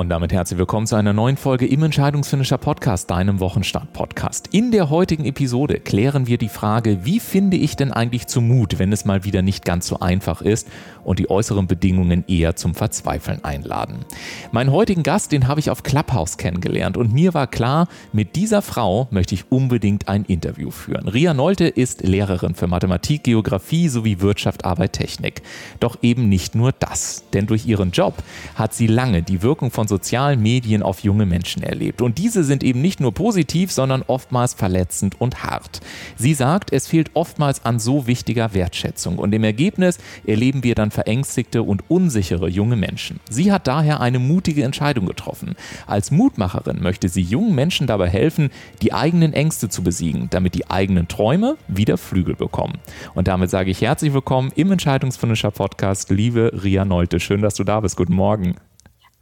Und damit herzlich willkommen zu einer neuen Folge im Entscheidungsfinisher Podcast, deinem Wochenstart-Podcast. In der heutigen Episode klären wir die Frage, wie finde ich denn eigentlich zu Mut, wenn es mal wieder nicht ganz so einfach ist und die äußeren Bedingungen eher zum Verzweifeln einladen. Meinen heutigen Gast, den habe ich auf Clubhouse kennengelernt und mir war klar, mit dieser Frau möchte ich unbedingt ein Interview führen. Ria Nolte ist Lehrerin für Mathematik, Geografie sowie Wirtschaft, Arbeit, Technik. Doch eben nicht nur das, denn durch ihren Job hat sie lange die Wirkung von sozialen Medien auf junge Menschen erlebt. Und diese sind eben nicht nur positiv, sondern oftmals verletzend und hart. Sie sagt, es fehlt oftmals an so wichtiger Wertschätzung. Und im Ergebnis erleben wir dann verängstigte und unsichere junge Menschen. Sie hat daher eine mutige Entscheidung getroffen. Als Mutmacherin möchte sie jungen Menschen dabei helfen, die eigenen Ängste zu besiegen, damit die eigenen Träume wieder Flügel bekommen. Und damit sage ich herzlich willkommen im Entscheidungsfinisher Podcast, liebe Ria Neute. Schön, dass du da bist. Guten Morgen.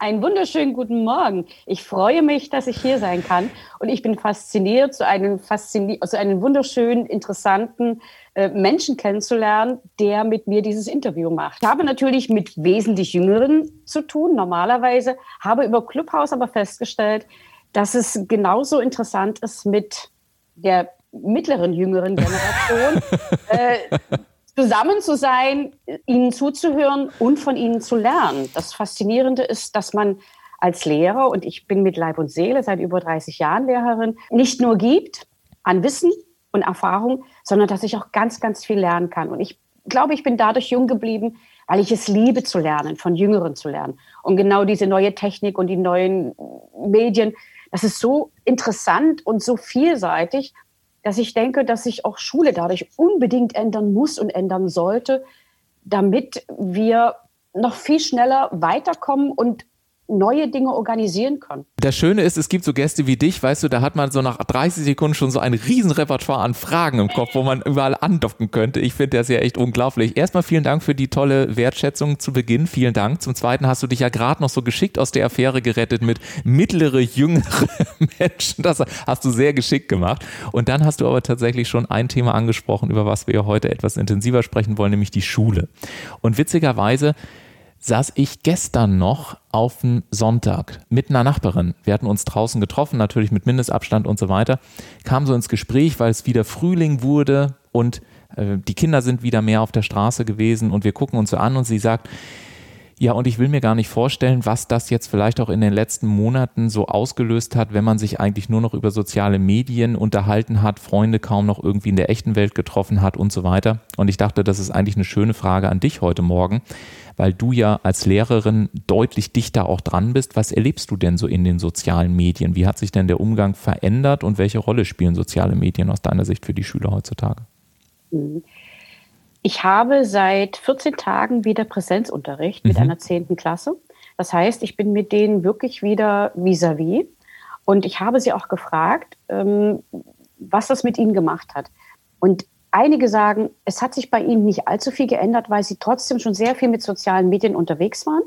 Einen wunderschönen guten Morgen. Ich freue mich, dass ich hier sein kann und ich bin fasziniert, so einen, faszini also einen wunderschönen, interessanten äh, Menschen kennenzulernen, der mit mir dieses Interview macht. Ich habe natürlich mit wesentlich Jüngeren zu tun, normalerweise, habe über Clubhouse aber festgestellt, dass es genauso interessant ist mit der mittleren, jüngeren Generation. äh, zusammen zu sein, ihnen zuzuhören und von ihnen zu lernen. Das Faszinierende ist, dass man als Lehrer, und ich bin mit Leib und Seele seit über 30 Jahren Lehrerin, nicht nur gibt an Wissen und Erfahrung, sondern dass ich auch ganz, ganz viel lernen kann. Und ich glaube, ich bin dadurch jung geblieben, weil ich es liebe zu lernen, von Jüngeren zu lernen. Und genau diese neue Technik und die neuen Medien, das ist so interessant und so vielseitig dass ich denke, dass sich auch Schule dadurch unbedingt ändern muss und ändern sollte, damit wir noch viel schneller weiterkommen und neue Dinge organisieren können. Das Schöne ist, es gibt so Gäste wie dich, weißt du, da hat man so nach 30 Sekunden schon so ein Riesenrepertoire an Fragen im Kopf, wo man überall andocken könnte. Ich finde das ja echt unglaublich. Erstmal vielen Dank für die tolle Wertschätzung zu Beginn. Vielen Dank. Zum Zweiten hast du dich ja gerade noch so geschickt aus der Affäre gerettet mit mittlere, jüngere Menschen. Das hast du sehr geschickt gemacht. Und dann hast du aber tatsächlich schon ein Thema angesprochen, über was wir heute etwas intensiver sprechen wollen, nämlich die Schule. Und witzigerweise, saß ich gestern noch auf dem Sonntag mit einer Nachbarin. Wir hatten uns draußen getroffen, natürlich mit Mindestabstand und so weiter. Kam so ins Gespräch, weil es wieder Frühling wurde und äh, die Kinder sind wieder mehr auf der Straße gewesen und wir gucken uns so an und sie sagt, ja, und ich will mir gar nicht vorstellen, was das jetzt vielleicht auch in den letzten Monaten so ausgelöst hat, wenn man sich eigentlich nur noch über soziale Medien unterhalten hat, Freunde kaum noch irgendwie in der echten Welt getroffen hat und so weiter. Und ich dachte, das ist eigentlich eine schöne Frage an dich heute Morgen weil du ja als Lehrerin deutlich dichter auch dran bist. Was erlebst du denn so in den sozialen Medien? Wie hat sich denn der Umgang verändert und welche Rolle spielen soziale Medien aus deiner Sicht für die Schüler heutzutage? Mhm. Ich habe seit 14 Tagen wieder Präsenzunterricht mhm. mit einer 10. Klasse. Das heißt, ich bin mit denen wirklich wieder vis-à-vis. -vis. Und ich habe sie auch gefragt, ähm, was das mit ihnen gemacht hat. Und Einige sagen, es hat sich bei ihnen nicht allzu viel geändert, weil sie trotzdem schon sehr viel mit sozialen Medien unterwegs waren.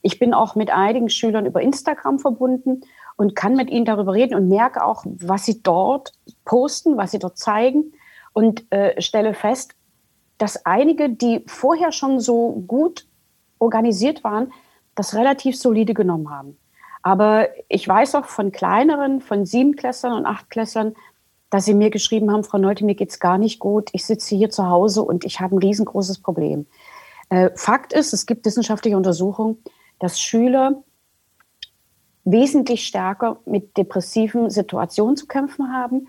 Ich bin auch mit einigen Schülern über Instagram verbunden und kann mit ihnen darüber reden und merke auch, was sie dort posten, was sie dort zeigen und äh, stelle fest, dass einige, die vorher schon so gut organisiert waren, das relativ solide genommen haben. Aber ich weiß auch von kleineren, von Siebenklässlern und Achtklässlern, dass sie mir geschrieben haben, Frau Neute, mir geht's gar nicht gut, ich sitze hier zu Hause und ich habe ein riesengroßes Problem. Äh, Fakt ist, es gibt wissenschaftliche Untersuchungen, dass Schüler wesentlich stärker mit depressiven Situationen zu kämpfen haben.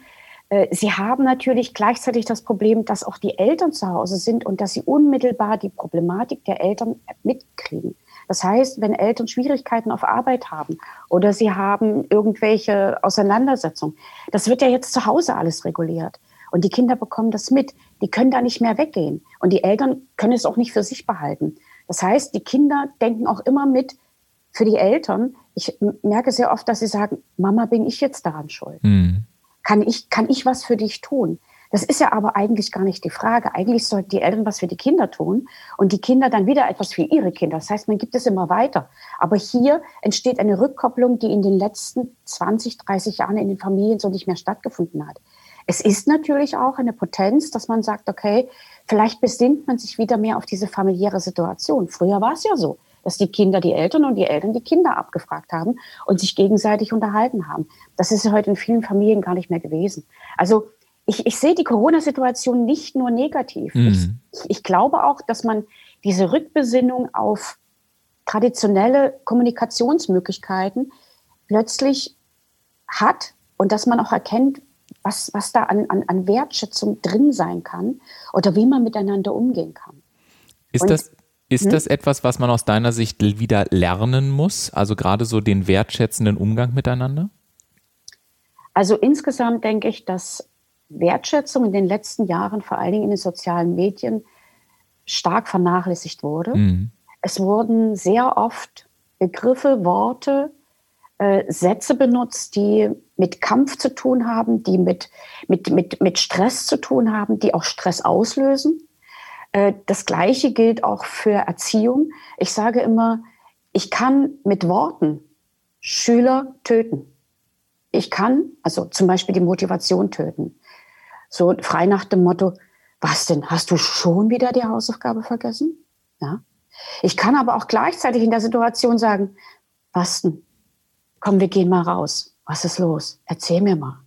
Äh, sie haben natürlich gleichzeitig das Problem, dass auch die Eltern zu Hause sind und dass sie unmittelbar die Problematik der Eltern mitkriegen. Das heißt, wenn Eltern Schwierigkeiten auf Arbeit haben oder sie haben irgendwelche Auseinandersetzungen, das wird ja jetzt zu Hause alles reguliert. Und die Kinder bekommen das mit. Die können da nicht mehr weggehen. Und die Eltern können es auch nicht für sich behalten. Das heißt, die Kinder denken auch immer mit für die Eltern. Ich merke sehr oft, dass sie sagen, Mama, bin ich jetzt daran schuld? Mhm. Kann ich, kann ich was für dich tun? Das ist ja aber eigentlich gar nicht die Frage. Eigentlich sollten die Eltern was für die Kinder tun und die Kinder dann wieder etwas für ihre Kinder. Das heißt, man gibt es immer weiter. Aber hier entsteht eine Rückkopplung, die in den letzten 20, 30 Jahren in den Familien so nicht mehr stattgefunden hat. Es ist natürlich auch eine Potenz, dass man sagt, okay, vielleicht besinnt man sich wieder mehr auf diese familiäre Situation. Früher war es ja so. Dass die Kinder die Eltern und die Eltern die Kinder abgefragt haben und sich gegenseitig unterhalten haben. Das ist ja heute in vielen Familien gar nicht mehr gewesen. Also ich, ich sehe die Corona-Situation nicht nur negativ. Mhm. Ich, ich glaube auch, dass man diese Rückbesinnung auf traditionelle Kommunikationsmöglichkeiten plötzlich hat und dass man auch erkennt, was, was da an, an, an Wertschätzung drin sein kann oder wie man miteinander umgehen kann. Ist das, ist hm? das etwas, was man aus deiner Sicht wieder lernen muss? Also gerade so den wertschätzenden Umgang miteinander? Also insgesamt denke ich, dass Wertschätzung in den letzten Jahren, vor allen Dingen in den sozialen Medien, stark vernachlässigt wurde. Mhm. Es wurden sehr oft Begriffe, Worte, äh, Sätze benutzt, die mit Kampf zu tun haben, die mit, mit, mit, mit Stress zu tun haben, die auch Stress auslösen. Äh, das Gleiche gilt auch für Erziehung. Ich sage immer, ich kann mit Worten Schüler töten. Ich kann also zum Beispiel die Motivation töten. So frei nach dem Motto, was denn, hast du schon wieder die Hausaufgabe vergessen? Ja. Ich kann aber auch gleichzeitig in der Situation sagen, was denn? Komm, wir gehen mal raus. Was ist los? Erzähl mir mal.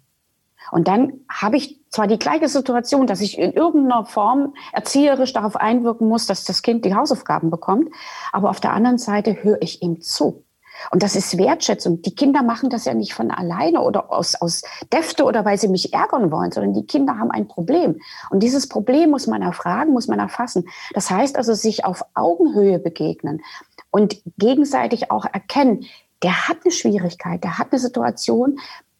Und dann habe ich zwar die gleiche Situation, dass ich in irgendeiner Form erzieherisch darauf einwirken muss, dass das Kind die Hausaufgaben bekommt, aber auf der anderen Seite höre ich ihm zu. Und das ist Wertschätzung. Die Kinder machen das ja nicht von alleine oder aus, aus Defte oder weil sie mich ärgern wollen, sondern die Kinder haben ein Problem. Und dieses Problem muss man erfragen, muss man erfassen. Das heißt also, sich auf Augenhöhe begegnen und gegenseitig auch erkennen, der hat eine Schwierigkeit, der hat eine Situation,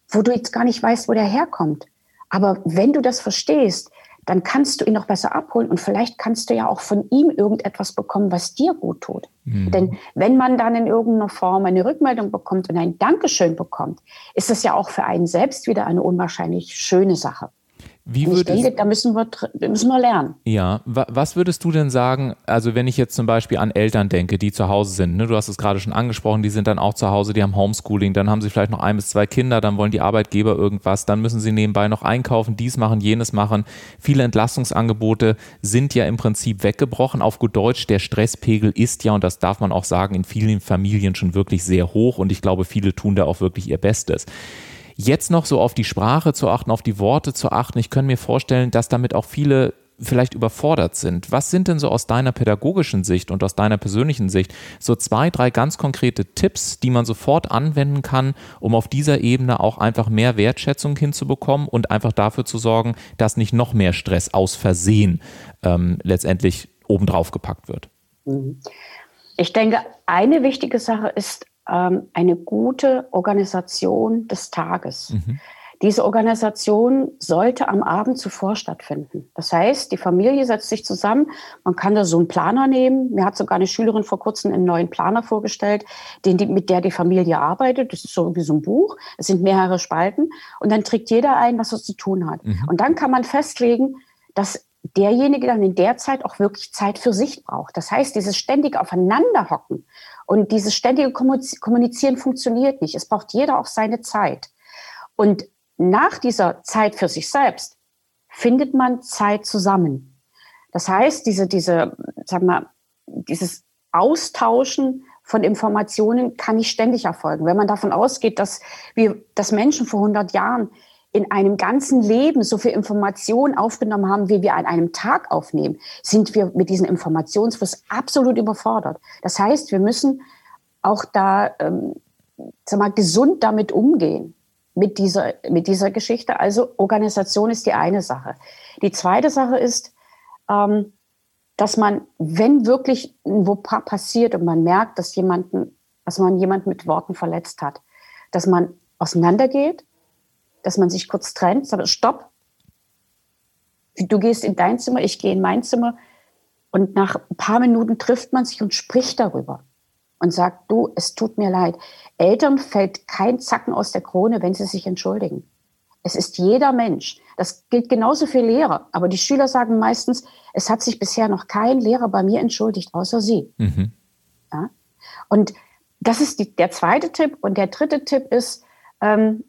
wo du jetzt gar nicht weißt, wo der herkommt. Aber wenn du das verstehst, dann kannst du ihn noch besser abholen und vielleicht kannst du ja auch von ihm irgendetwas bekommen, was dir gut tut. Mhm. Denn wenn man dann in irgendeiner Form eine Rückmeldung bekommt und ein Dankeschön bekommt, ist das ja auch für einen selbst wieder eine unwahrscheinlich schöne Sache. Wie ich denke, da müssen wir, müssen wir lernen. Ja, was würdest du denn sagen, also wenn ich jetzt zum Beispiel an Eltern denke, die zu Hause sind, ne? du hast es gerade schon angesprochen, die sind dann auch zu Hause, die haben Homeschooling, dann haben sie vielleicht noch ein bis zwei Kinder, dann wollen die Arbeitgeber irgendwas, dann müssen sie nebenbei noch einkaufen, dies machen, jenes machen. Viele Entlastungsangebote sind ja im Prinzip weggebrochen. Auf gut Deutsch, der Stresspegel ist ja, und das darf man auch sagen, in vielen Familien schon wirklich sehr hoch und ich glaube, viele tun da auch wirklich ihr Bestes. Jetzt noch so auf die Sprache zu achten, auf die Worte zu achten. Ich kann mir vorstellen, dass damit auch viele vielleicht überfordert sind. Was sind denn so aus deiner pädagogischen Sicht und aus deiner persönlichen Sicht so zwei, drei ganz konkrete Tipps, die man sofort anwenden kann, um auf dieser Ebene auch einfach mehr Wertschätzung hinzubekommen und einfach dafür zu sorgen, dass nicht noch mehr Stress aus Versehen ähm, letztendlich obendrauf gepackt wird? Mhm. Ich denke, eine wichtige Sache ist ähm, eine gute Organisation des Tages. Mhm. Diese Organisation sollte am Abend zuvor stattfinden. Das heißt, die Familie setzt sich zusammen. Man kann da so einen Planer nehmen. Mir hat sogar eine Schülerin vor kurzem einen neuen Planer vorgestellt, den die, mit der die Familie arbeitet. Das ist so wie so ein Buch. Es sind mehrere Spalten. Und dann trägt jeder ein, was er zu tun hat. Mhm. Und dann kann man festlegen, dass derjenige dann in der Zeit auch wirklich Zeit für sich braucht. Das heißt, dieses ständige Aufeinanderhocken und dieses ständige Kommunizieren funktioniert nicht. Es braucht jeder auch seine Zeit. Und nach dieser Zeit für sich selbst findet man Zeit zusammen. Das heißt, diese, diese, sag mal, dieses Austauschen von Informationen kann nicht ständig erfolgen. Wenn man davon ausgeht, dass wir, dass Menschen vor 100 Jahren in einem ganzen Leben so viel Information aufgenommen haben, wie wir an einem Tag aufnehmen, sind wir mit diesem Informationsfluss absolut überfordert. Das heißt, wir müssen auch da ähm, sag mal, gesund damit umgehen, mit dieser, mit dieser Geschichte. Also Organisation ist die eine Sache. Die zweite Sache ist, ähm, dass man, wenn wirklich ein Fauxpas passiert und man merkt, dass, jemanden, dass man jemanden mit Worten verletzt hat, dass man auseinandergeht, dass man sich kurz trennt, sagt, stopp, du gehst in dein Zimmer, ich gehe in mein Zimmer. Und nach ein paar Minuten trifft man sich und spricht darüber und sagt, du, es tut mir leid. Eltern fällt kein Zacken aus der Krone, wenn sie sich entschuldigen. Es ist jeder Mensch. Das gilt genauso für Lehrer. Aber die Schüler sagen meistens, es hat sich bisher noch kein Lehrer bei mir entschuldigt, außer sie. Mhm. Ja? Und das ist die, der zweite Tipp. Und der dritte Tipp ist, ähm,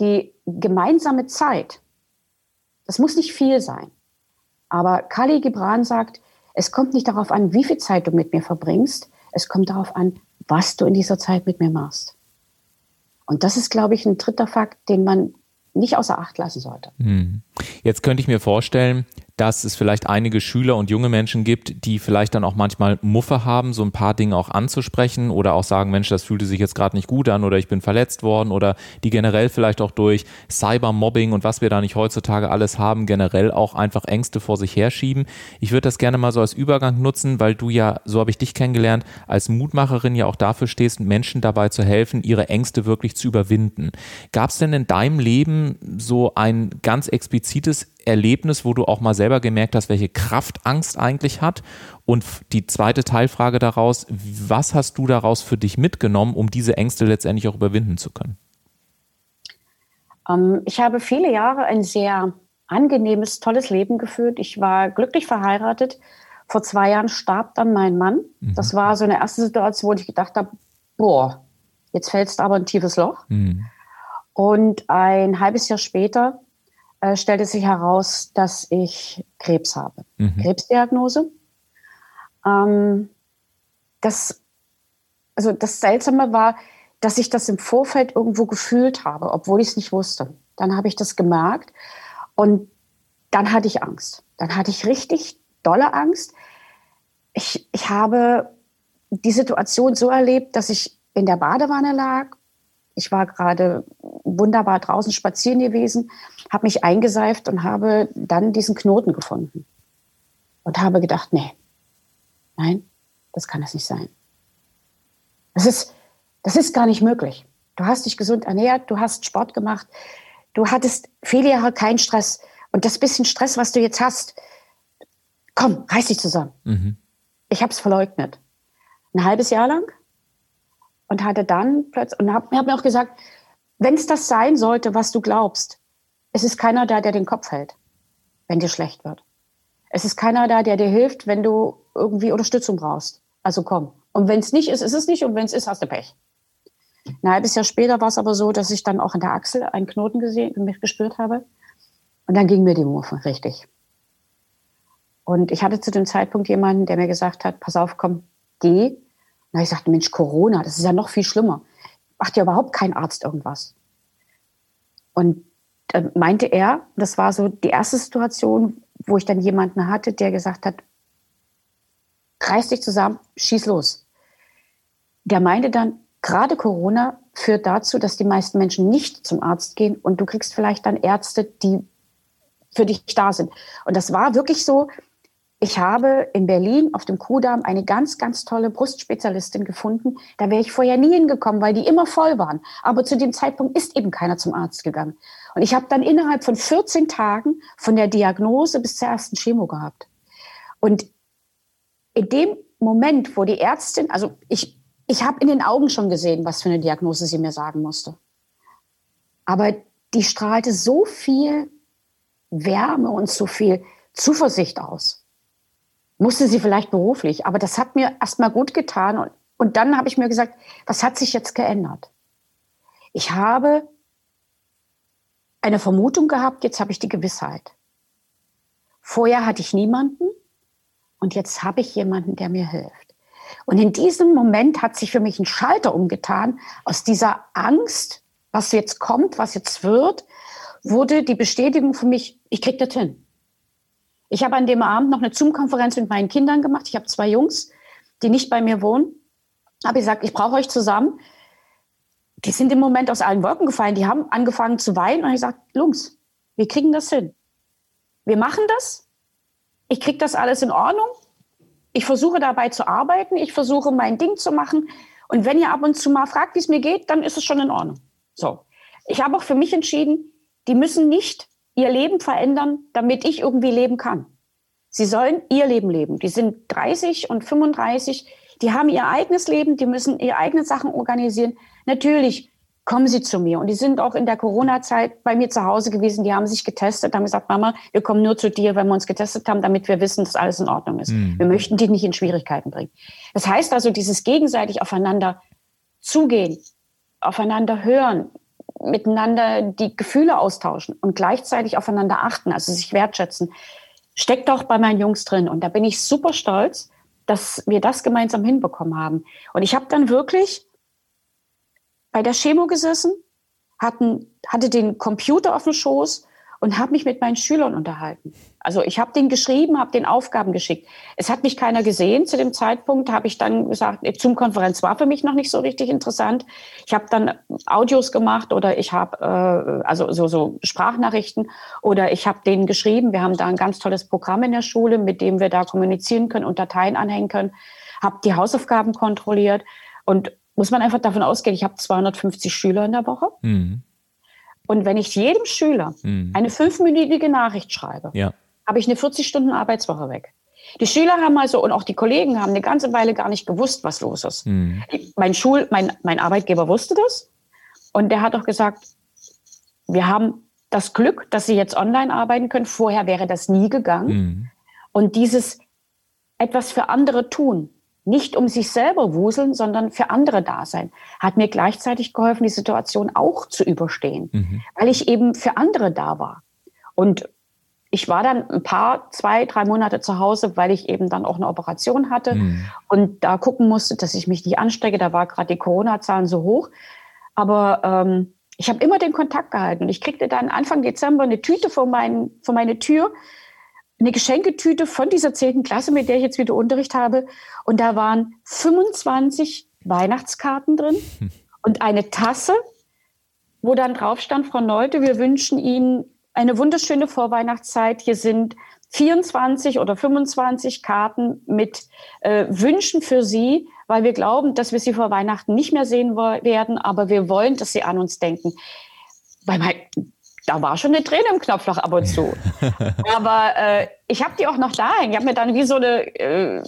die gemeinsame Zeit, das muss nicht viel sein. Aber Kali Gibran sagt, es kommt nicht darauf an, wie viel Zeit du mit mir verbringst. Es kommt darauf an, was du in dieser Zeit mit mir machst. Und das ist, glaube ich, ein dritter Fakt, den man nicht außer Acht lassen sollte. Hm. Jetzt könnte ich mir vorstellen, dass es vielleicht einige Schüler und junge Menschen gibt, die vielleicht dann auch manchmal Muffe haben, so ein paar Dinge auch anzusprechen oder auch sagen, Mensch, das fühlte sich jetzt gerade nicht gut an oder ich bin verletzt worden oder die generell vielleicht auch durch Cybermobbing und was wir da nicht heutzutage alles haben, generell auch einfach Ängste vor sich herschieben. Ich würde das gerne mal so als Übergang nutzen, weil du ja, so habe ich dich kennengelernt, als Mutmacherin ja auch dafür stehst, Menschen dabei zu helfen, ihre Ängste wirklich zu überwinden. Gab es denn in deinem Leben so ein ganz explizites Erlebnis, wo du auch mal selber gemerkt hast, welche Kraft Angst eigentlich hat? Und die zweite Teilfrage daraus, was hast du daraus für dich mitgenommen, um diese Ängste letztendlich auch überwinden zu können? Ähm, ich habe viele Jahre ein sehr angenehmes, tolles Leben geführt. Ich war glücklich verheiratet. Vor zwei Jahren starb dann mein Mann. Mhm. Das war so eine erste Situation, wo ich gedacht habe, boah, jetzt fällst du aber ein tiefes Loch. Mhm. Und ein halbes Jahr später äh, stellte sich heraus, dass ich Krebs habe. Mhm. Krebsdiagnose. Ähm, das, also das Seltsame war, dass ich das im Vorfeld irgendwo gefühlt habe, obwohl ich es nicht wusste. Dann habe ich das gemerkt und dann hatte ich Angst. Dann hatte ich richtig dolle Angst. Ich, ich habe die Situation so erlebt, dass ich in der Badewanne lag. Ich war gerade wunderbar draußen spazieren gewesen, habe mich eingeseift und habe dann diesen Knoten gefunden. Und habe gedacht, nee, nein, das kann es nicht sein. Das ist, das ist gar nicht möglich. Du hast dich gesund ernährt, du hast Sport gemacht, du hattest viele Jahre keinen Stress. Und das bisschen Stress, was du jetzt hast, komm, reiß dich zusammen. Mhm. Ich habe es verleugnet. Ein halbes Jahr lang und hatte dann plötzlich, und habe hab mir auch gesagt, wenn es das sein sollte, was du glaubst, es ist keiner da, der den Kopf hält, wenn dir schlecht wird. Es ist keiner da, der dir hilft, wenn du irgendwie Unterstützung brauchst. Also komm. Und wenn es nicht ist, ist es nicht. Und wenn es ist, hast du Pech. Ein halbes Jahr später war es aber so, dass ich dann auch in der Achsel einen Knoten gesehen, mich gespürt habe. Und dann ging mir die Murfe richtig. Und ich hatte zu dem Zeitpunkt jemanden, der mir gesagt hat, pass auf, komm, geh. Und ich sagte, Mensch, Corona, das ist ja noch viel schlimmer macht ja überhaupt kein Arzt irgendwas. Und dann meinte er, das war so die erste Situation, wo ich dann jemanden hatte, der gesagt hat, reiß dich zusammen, schieß los. Der meinte dann, gerade Corona führt dazu, dass die meisten Menschen nicht zum Arzt gehen und du kriegst vielleicht dann Ärzte, die für dich da sind. Und das war wirklich so, ich habe in Berlin auf dem Kudamm eine ganz, ganz tolle Brustspezialistin gefunden. Da wäre ich vorher nie hingekommen, weil die immer voll waren. Aber zu dem Zeitpunkt ist eben keiner zum Arzt gegangen. Und ich habe dann innerhalb von 14 Tagen von der Diagnose bis zur ersten Chemo gehabt. Und in dem Moment, wo die Ärztin, also ich, ich habe in den Augen schon gesehen, was für eine Diagnose sie mir sagen musste. Aber die strahlte so viel Wärme und so viel Zuversicht aus musste sie vielleicht beruflich, aber das hat mir erstmal gut getan. Und, und dann habe ich mir gesagt, was hat sich jetzt geändert? Ich habe eine Vermutung gehabt, jetzt habe ich die Gewissheit. Vorher hatte ich niemanden und jetzt habe ich jemanden, der mir hilft. Und in diesem Moment hat sich für mich ein Schalter umgetan. Aus dieser Angst, was jetzt kommt, was jetzt wird, wurde die Bestätigung für mich, ich krieg das hin. Ich habe an dem Abend noch eine Zoom-Konferenz mit meinen Kindern gemacht. Ich habe zwei Jungs, die nicht bei mir wohnen. Habe gesagt, ich brauche euch zusammen. Die sind im Moment aus allen Wolken gefallen. Die haben angefangen zu weinen und ich gesagt, Jungs, wir kriegen das hin. Wir machen das. Ich kriege das alles in Ordnung. Ich versuche dabei zu arbeiten. Ich versuche mein Ding zu machen. Und wenn ihr ab und zu mal fragt, wie es mir geht, dann ist es schon in Ordnung. So. Ich habe auch für mich entschieden, die müssen nicht ihr Leben verändern, damit ich irgendwie leben kann. Sie sollen ihr Leben leben. Die sind 30 und 35, die haben ihr eigenes Leben, die müssen ihre eigenen Sachen organisieren. Natürlich kommen sie zu mir. Und die sind auch in der Corona-Zeit bei mir zu Hause gewesen. Die haben sich getestet, haben gesagt, Mama, wir kommen nur zu dir, wenn wir uns getestet haben, damit wir wissen, dass alles in Ordnung ist. Mhm. Wir möchten dich nicht in Schwierigkeiten bringen. Das heißt also, dieses gegenseitig aufeinander zugehen, aufeinander hören, miteinander die Gefühle austauschen und gleichzeitig aufeinander achten, also sich wertschätzen, steckt auch bei meinen Jungs drin. Und da bin ich super stolz, dass wir das gemeinsam hinbekommen haben. Und ich habe dann wirklich bei der Chemo gesessen, hatten, hatte den Computer auf dem Schoß und habe mich mit meinen Schülern unterhalten. Also ich habe den geschrieben, habe den Aufgaben geschickt. Es hat mich keiner gesehen. Zu dem Zeitpunkt habe ich dann gesagt, Zoom-Konferenz war für mich noch nicht so richtig interessant. Ich habe dann Audios gemacht oder ich habe äh, also so, so Sprachnachrichten oder ich habe denen geschrieben. Wir haben da ein ganz tolles Programm in der Schule, mit dem wir da kommunizieren können und Dateien anhängen können. Habe die Hausaufgaben kontrolliert und muss man einfach davon ausgehen, ich habe 250 Schüler in der Woche. Mhm. Und wenn ich jedem Schüler mhm. eine fünfminütige Nachricht schreibe, ja. habe ich eine 40-Stunden-Arbeitswoche weg. Die Schüler haben also und auch die Kollegen haben eine ganze Weile gar nicht gewusst, was los ist. Mhm. Mein Schul, mein, mein Arbeitgeber wusste das und der hat auch gesagt, wir haben das Glück, dass Sie jetzt online arbeiten können. Vorher wäre das nie gegangen. Mhm. Und dieses etwas für andere tun, nicht um sich selber wuseln, sondern für andere da sein, hat mir gleichzeitig geholfen, die Situation auch zu überstehen, mhm. weil ich eben für andere da war. Und ich war dann ein paar, zwei, drei Monate zu Hause, weil ich eben dann auch eine Operation hatte mhm. und da gucken musste, dass ich mich nicht anstecke. Da war gerade die Corona-Zahlen so hoch. Aber ähm, ich habe immer den Kontakt gehalten. Und ich kriegte dann Anfang Dezember eine Tüte vor, mein, vor meine Tür eine Geschenketüte von dieser zehnten Klasse, mit der ich jetzt wieder Unterricht habe. Und da waren 25 Weihnachtskarten drin und eine Tasse, wo dann drauf stand, Frau Neute, wir wünschen Ihnen eine wunderschöne Vorweihnachtszeit. Hier sind 24 oder 25 Karten mit äh, Wünschen für Sie, weil wir glauben, dass wir Sie vor Weihnachten nicht mehr sehen werden, aber wir wollen, dass Sie an uns denken. Bei mein, da war schon eine Träne im Knopfloch ab und zu. Aber äh, ich habe die auch noch da hängen. Ich habe mir dann wie so eine äh,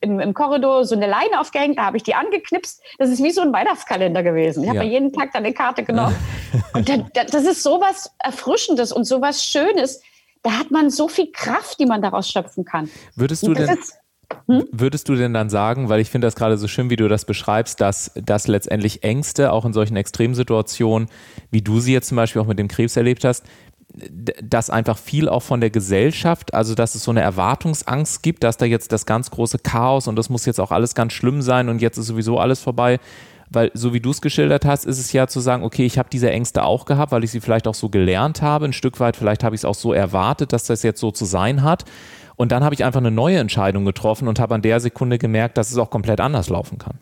im, im, Korridor so eine Leine aufgehängt, da habe ich die angeknipst. Das ist wie so ein Weihnachtskalender gewesen. Ich habe ja. mir jeden Tag dann eine Karte genommen. und da, da, das ist so was Erfrischendes und so was Schönes. Da hat man so viel Kraft, die man daraus schöpfen kann. Würdest du denn, ist, hm? Würdest du denn dann sagen, weil ich finde das gerade so schön, wie du das beschreibst, dass, dass letztendlich Ängste auch in solchen Extremsituationen, wie du sie jetzt zum Beispiel auch mit dem Krebs erlebt hast, dass einfach viel auch von der Gesellschaft, also dass es so eine Erwartungsangst gibt, dass da jetzt das ganz große Chaos und das muss jetzt auch alles ganz schlimm sein und jetzt ist sowieso alles vorbei. Weil so wie du es geschildert hast, ist es ja zu sagen, okay, ich habe diese Ängste auch gehabt, weil ich sie vielleicht auch so gelernt habe, ein Stück weit, vielleicht habe ich es auch so erwartet, dass das jetzt so zu sein hat. Und dann habe ich einfach eine neue Entscheidung getroffen und habe an der Sekunde gemerkt, dass es auch komplett anders laufen kann.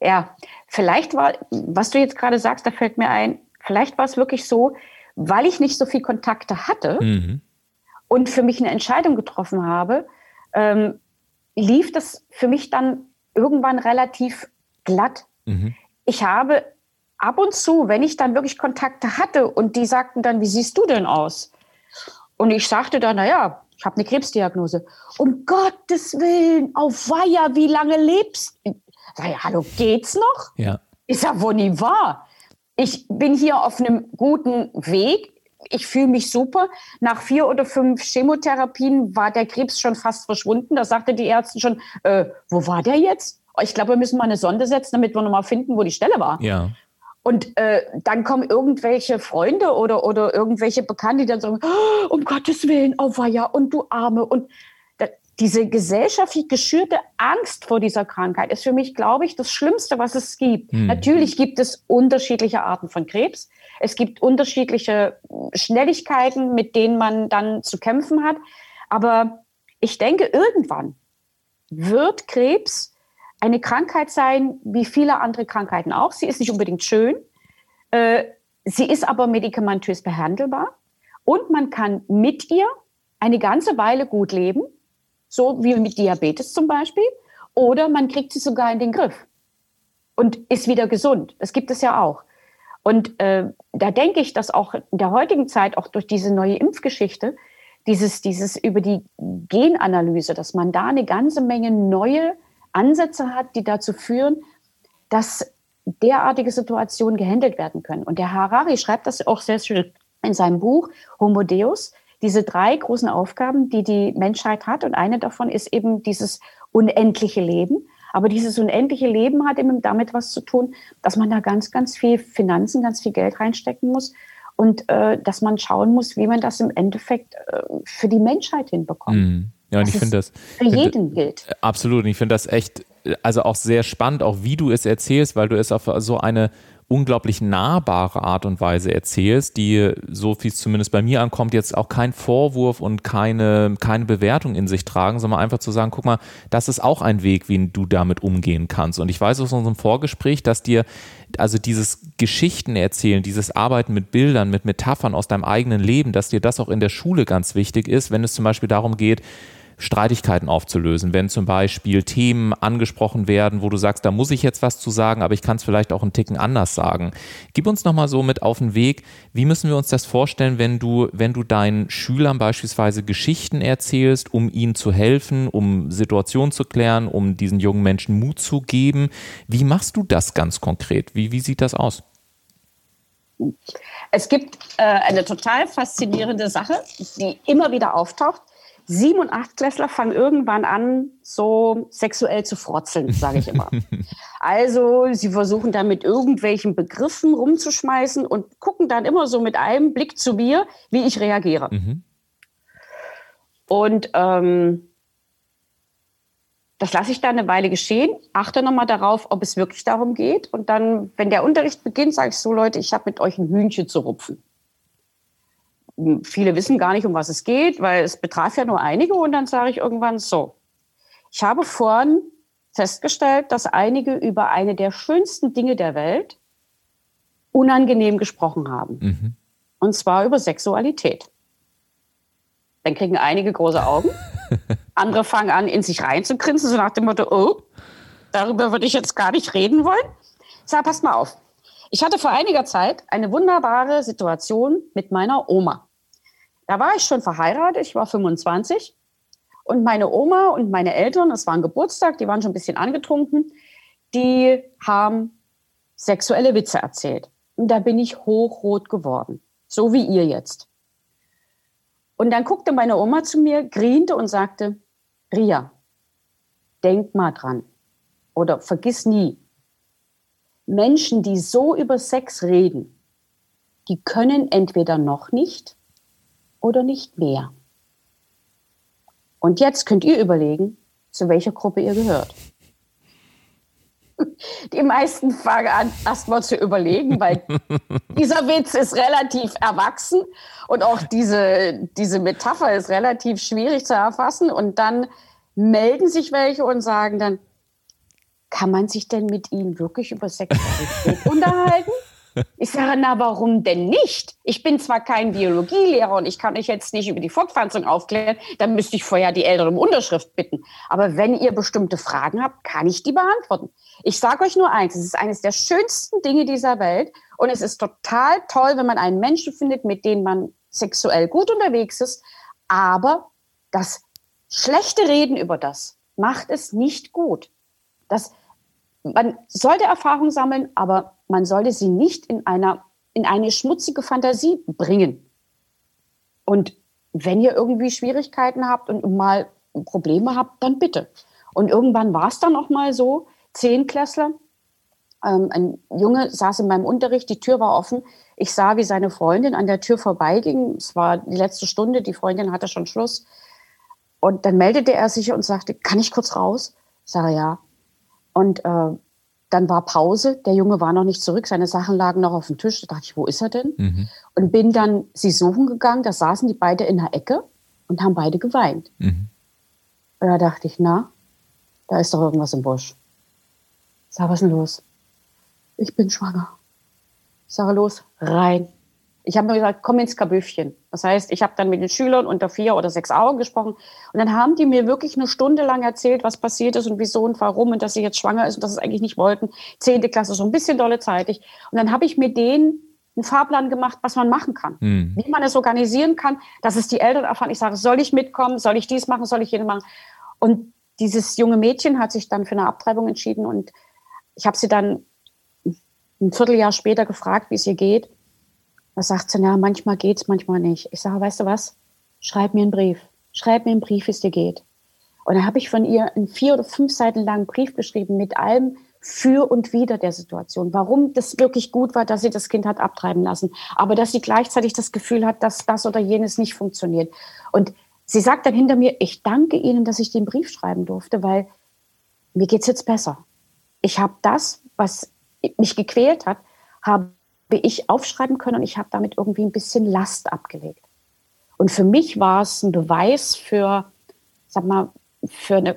Ja, vielleicht war, was du jetzt gerade sagst, da fällt mir ein, vielleicht war es wirklich so, weil ich nicht so viel Kontakte hatte mhm. und für mich eine Entscheidung getroffen habe, ähm, lief das für mich dann irgendwann relativ glatt. Mhm. Ich habe ab und zu, wenn ich dann wirklich Kontakte hatte und die sagten dann, wie siehst du denn aus? Und ich sagte dann, naja, ich habe eine Krebsdiagnose. Um Gottes Willen, auf Weiher, wie lange lebst du? Sag ich, hallo, geht's noch? Ja. Ist ja wohl nie wahr. Ich bin hier auf einem guten Weg. Ich fühle mich super. Nach vier oder fünf Chemotherapien war der Krebs schon fast verschwunden. Da sagte die Ärztin schon, äh, wo war der jetzt? Ich glaube, wir müssen mal eine Sonde setzen, damit wir nochmal finden, wo die Stelle war. Ja. Und äh, dann kommen irgendwelche Freunde oder, oder irgendwelche Bekannte, die dann sagen, oh, um Gottes Willen, oh ja, und du Arme. Und da, diese gesellschaftlich geschürte Angst vor dieser Krankheit ist für mich, glaube ich, das Schlimmste, was es gibt. Hm. Natürlich gibt es unterschiedliche Arten von Krebs. Es gibt unterschiedliche Schnelligkeiten, mit denen man dann zu kämpfen hat. Aber ich denke, irgendwann wird Krebs eine Krankheit sein, wie viele andere Krankheiten auch. Sie ist nicht unbedingt schön. Äh, sie ist aber medikamentös behandelbar. Und man kann mit ihr eine ganze Weile gut leben, so wie mit Diabetes zum Beispiel. Oder man kriegt sie sogar in den Griff und ist wieder gesund. Das gibt es ja auch. Und äh, da denke ich, dass auch in der heutigen Zeit, auch durch diese neue Impfgeschichte, dieses, dieses über die Genanalyse, dass man da eine ganze Menge neue Ansätze hat, die dazu führen, dass derartige Situationen gehandelt werden können. Und der Harari schreibt das auch sehr schön in seinem Buch Homo Deus, diese drei großen Aufgaben, die die Menschheit hat. Und eine davon ist eben dieses unendliche Leben. Aber dieses unendliche Leben hat eben damit was zu tun, dass man da ganz, ganz viel Finanzen, ganz viel Geld reinstecken muss und äh, dass man schauen muss, wie man das im Endeffekt äh, für die Menschheit hinbekommt. Mhm. Ja, und ich finde das. Für jeden gilt. Absolut. Und ich finde das echt, also auch sehr spannend, auch wie du es erzählst, weil du es auf so eine unglaublich nahbare Art und Weise erzählst, die, so wie es zumindest bei mir ankommt, jetzt auch kein Vorwurf und keine, keine Bewertung in sich tragen, sondern einfach zu sagen, guck mal, das ist auch ein Weg, wie du damit umgehen kannst. Und ich weiß aus unserem Vorgespräch, dass dir also dieses Geschichten erzählen, dieses Arbeiten mit Bildern, mit Metaphern aus deinem eigenen Leben, dass dir das auch in der Schule ganz wichtig ist, wenn es zum Beispiel darum geht, Streitigkeiten aufzulösen, wenn zum Beispiel Themen angesprochen werden, wo du sagst, da muss ich jetzt was zu sagen, aber ich kann es vielleicht auch einen Ticken anders sagen. Gib uns nochmal so mit auf den Weg, wie müssen wir uns das vorstellen, wenn du, wenn du deinen Schülern beispielsweise Geschichten erzählst, um ihnen zu helfen, um Situationen zu klären, um diesen jungen Menschen Mut zu geben. Wie machst du das ganz konkret? Wie, wie sieht das aus? Es gibt äh, eine total faszinierende Sache, die immer wieder auftaucht. Sieben- und Achtklässler fangen irgendwann an, so sexuell zu frotzeln, sage ich immer. also sie versuchen dann mit irgendwelchen Begriffen rumzuschmeißen und gucken dann immer so mit einem Blick zu mir, wie ich reagiere. Mhm. Und ähm, das lasse ich dann eine Weile geschehen, achte nochmal darauf, ob es wirklich darum geht. Und dann, wenn der Unterricht beginnt, sage ich so, Leute, ich habe mit euch ein Hühnchen zu rupfen viele wissen gar nicht, um was es geht, weil es betraf ja nur einige. Und dann sage ich irgendwann so, ich habe vorhin festgestellt, dass einige über eine der schönsten Dinge der Welt unangenehm gesprochen haben. Mhm. Und zwar über Sexualität. Dann kriegen einige große Augen, andere fangen an, in sich reinzugrinsen, so nach dem Motto, oh, darüber würde ich jetzt gar nicht reden wollen. Sage, passt mal auf. Ich hatte vor einiger Zeit eine wunderbare Situation mit meiner Oma. Da war ich schon verheiratet, ich war 25 und meine Oma und meine Eltern, es war ein Geburtstag, die waren schon ein bisschen angetrunken, die haben sexuelle Witze erzählt. Und da bin ich hochrot geworden, so wie ihr jetzt. Und dann guckte meine Oma zu mir, griente und sagte, Ria, denk mal dran oder vergiss nie, Menschen, die so über Sex reden, die können entweder noch nicht oder nicht mehr. Und jetzt könnt ihr überlegen, zu welcher Gruppe ihr gehört. Die meisten fangen an, erstmal zu überlegen, weil dieser Witz ist relativ erwachsen und auch diese, diese Metapher ist relativ schwierig zu erfassen. Und dann melden sich welche und sagen dann, kann man sich denn mit ihnen wirklich über Sexualität unterhalten? Ich sage, na, warum denn nicht? Ich bin zwar kein Biologielehrer und ich kann euch jetzt nicht über die Fortpflanzung aufklären, dann müsste ich vorher die Eltern um Unterschrift bitten. Aber wenn ihr bestimmte Fragen habt, kann ich die beantworten. Ich sage euch nur eins, es ist eines der schönsten Dinge dieser Welt und es ist total toll, wenn man einen Menschen findet, mit dem man sexuell gut unterwegs ist, aber das schlechte Reden über das macht es nicht gut. Das, man sollte Erfahrung sammeln, aber man sollte sie nicht in einer in eine schmutzige Fantasie bringen. Und wenn ihr irgendwie Schwierigkeiten habt und mal Probleme habt, dann bitte. Und irgendwann war es dann auch mal so, Zehnklässler, ähm, ein Junge saß in meinem Unterricht, die Tür war offen. Ich sah, wie seine Freundin an der Tür vorbeiging. Es war die letzte Stunde, die Freundin hatte schon Schluss. Und dann meldete er sich und sagte, kann ich kurz raus? Ich sage, ja. Und äh, dann war Pause, der Junge war noch nicht zurück, seine Sachen lagen noch auf dem Tisch. Da dachte ich, wo ist er denn? Mhm. Und bin dann sie suchen gegangen, da saßen die beide in der Ecke und haben beide geweint. Mhm. Und da dachte ich, na, da ist doch irgendwas im Busch. Sag, was ist denn los? Ich bin schwanger. Ich sage, los, rein. Ich habe mir gesagt, komm ins Kabüffchen. Das heißt, ich habe dann mit den Schülern unter vier oder sechs Augen gesprochen und dann haben die mir wirklich eine Stunde lang erzählt, was passiert ist und wieso und warum und dass sie jetzt schwanger ist und dass sie es eigentlich nicht wollten. Zehnte Klasse, so ein bisschen dolle zeitig. Und dann habe ich mit denen einen Fahrplan gemacht, was man machen kann, mhm. wie man es organisieren kann, dass es die Eltern erfahren. Ich sage, soll ich mitkommen, soll ich dies machen, soll ich jenes machen? Und dieses junge Mädchen hat sich dann für eine Abtreibung entschieden und ich habe sie dann ein Vierteljahr später gefragt, wie es ihr geht. Da sagt sie, ja, manchmal geht's, manchmal nicht. Ich sage, weißt du was? Schreib mir einen Brief. Schreib mir einen Brief, wie es dir geht. Und dann habe ich von ihr einen vier oder fünf Seiten langen Brief geschrieben mit allem für und wider der Situation. Warum das wirklich gut war, dass sie das Kind hat abtreiben lassen. Aber dass sie gleichzeitig das Gefühl hat, dass das oder jenes nicht funktioniert. Und sie sagt dann hinter mir, ich danke Ihnen, dass ich den Brief schreiben durfte, weil mir geht es jetzt besser. Ich habe das, was mich gequält hat, habe ich aufschreiben können und ich habe damit irgendwie ein bisschen Last abgelegt. Und für mich war es ein Beweis für, sag mal, für einen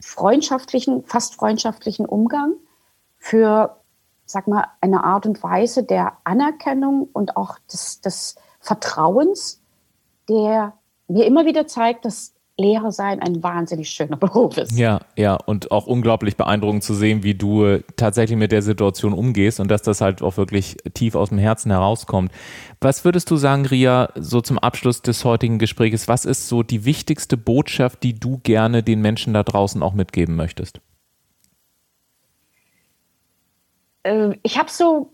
freundschaftlichen, fast freundschaftlichen Umgang, für, sag mal, eine Art und Weise der Anerkennung und auch des, des Vertrauens, der mir immer wieder zeigt, dass Lehrer sein ein wahnsinnig schöner Beruf ist. Ja, ja, und auch unglaublich beeindruckend zu sehen, wie du tatsächlich mit der Situation umgehst und dass das halt auch wirklich tief aus dem Herzen herauskommt. Was würdest du sagen, Ria, so zum Abschluss des heutigen Gesprächs, was ist so die wichtigste Botschaft, die du gerne den Menschen da draußen auch mitgeben möchtest? Ähm, ich habe so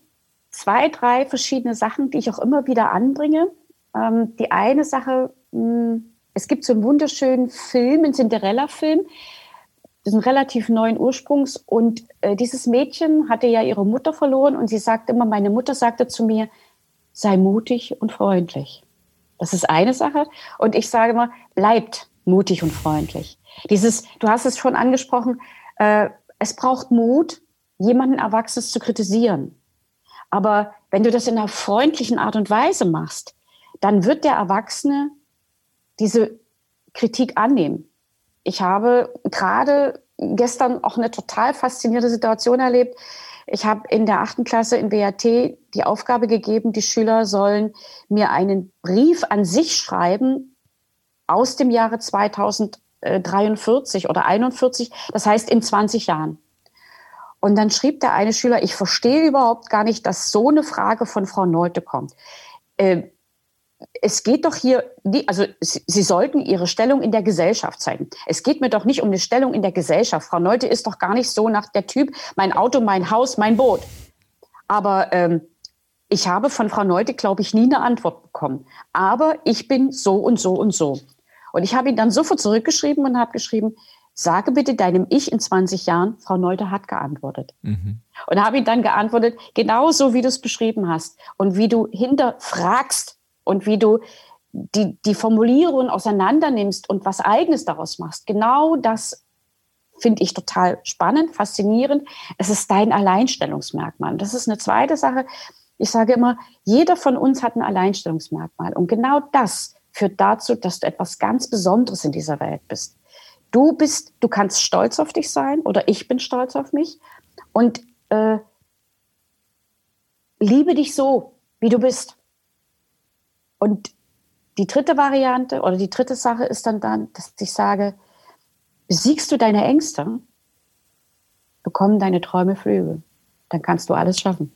zwei, drei verschiedene Sachen, die ich auch immer wieder anbringe. Ähm, die eine Sache, hm, es gibt so einen wunderschönen Film, einen Cinderella-Film, ein relativ neuen Ursprungs. Und äh, dieses Mädchen hatte ja ihre Mutter verloren und sie sagte immer, meine Mutter sagte zu mir, sei mutig und freundlich. Das ist eine Sache. Und ich sage immer, bleibt mutig und freundlich. Dieses, du hast es schon angesprochen, äh, es braucht Mut, jemanden Erwachsenes zu kritisieren. Aber wenn du das in einer freundlichen Art und Weise machst, dann wird der Erwachsene diese Kritik annehmen. Ich habe gerade gestern auch eine total faszinierende Situation erlebt. Ich habe in der achten Klasse in BAT die Aufgabe gegeben, die Schüler sollen mir einen Brief an sich schreiben aus dem Jahre 2043 oder 41, das heißt in 20 Jahren. Und dann schrieb der eine Schüler, ich verstehe überhaupt gar nicht, dass so eine Frage von Frau Neute kommt. Äh, es geht doch hier, also Sie sollten Ihre Stellung in der Gesellschaft zeigen. Es geht mir doch nicht um eine Stellung in der Gesellschaft. Frau Neute ist doch gar nicht so nach der Typ, mein Auto, mein Haus, mein Boot. Aber ähm, ich habe von Frau Neute, glaube ich, nie eine Antwort bekommen. Aber ich bin so und so und so. Und ich habe ihn dann sofort zurückgeschrieben und habe geschrieben, sage bitte deinem Ich in 20 Jahren, Frau Neute hat geantwortet. Mhm. Und habe ihn dann geantwortet, genauso wie du es beschrieben hast und wie du hinterfragst, und wie du die, die Formulierung auseinander nimmst und was Eigenes daraus machst. Genau das finde ich total spannend, faszinierend. Es ist dein Alleinstellungsmerkmal. Das ist eine zweite Sache. Ich sage immer, jeder von uns hat ein Alleinstellungsmerkmal. Und genau das führt dazu, dass du etwas ganz Besonderes in dieser Welt bist. Du bist, du kannst stolz auf dich sein oder ich bin stolz auf mich und äh, liebe dich so, wie du bist. Und die dritte Variante oder die dritte Sache ist dann, dann, dass ich sage, besiegst du deine Ängste, bekommen deine Träume Flügel. Dann kannst du alles schaffen.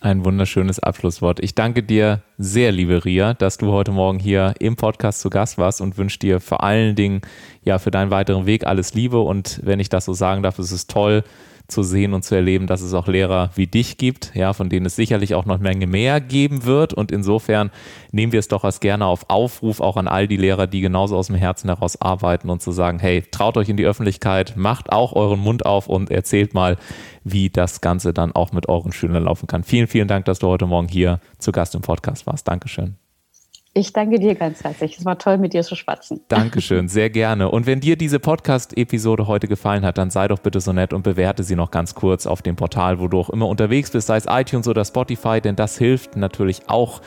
Ein wunderschönes Abschlusswort. Ich danke dir sehr, liebe Ria, dass du heute Morgen hier im Podcast zu Gast warst und wünsche dir vor allen Dingen ja für deinen weiteren Weg alles Liebe. Und wenn ich das so sagen darf, ist es toll, zu sehen und zu erleben, dass es auch Lehrer wie dich gibt, ja, von denen es sicherlich auch noch Menge mehr geben wird. Und insofern nehmen wir es doch als gerne auf Aufruf auch an all die Lehrer, die genauso aus dem Herzen heraus arbeiten und zu sagen, hey, traut euch in die Öffentlichkeit, macht auch euren Mund auf und erzählt mal, wie das Ganze dann auch mit euren Schülern laufen kann. Vielen, vielen Dank, dass du heute Morgen hier zu Gast im Podcast warst. Dankeschön. Ich danke dir ganz herzlich. Es war toll, mit dir zu schwatzen. Dankeschön, sehr gerne. Und wenn dir diese Podcast-Episode heute gefallen hat, dann sei doch bitte so nett und bewerte sie noch ganz kurz auf dem Portal, wo du auch immer unterwegs bist, sei es iTunes oder Spotify, denn das hilft natürlich auch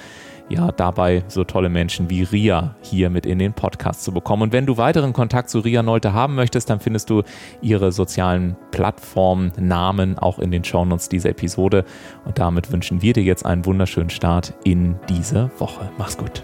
ja, dabei so tolle Menschen wie Ria hier mit in den Podcast zu bekommen. Und wenn du weiteren Kontakt zu Ria Neute haben möchtest, dann findest du ihre sozialen Plattformnamen auch in den Shownotes dieser Episode. Und damit wünschen wir dir jetzt einen wunderschönen Start in diese Woche. Mach's gut.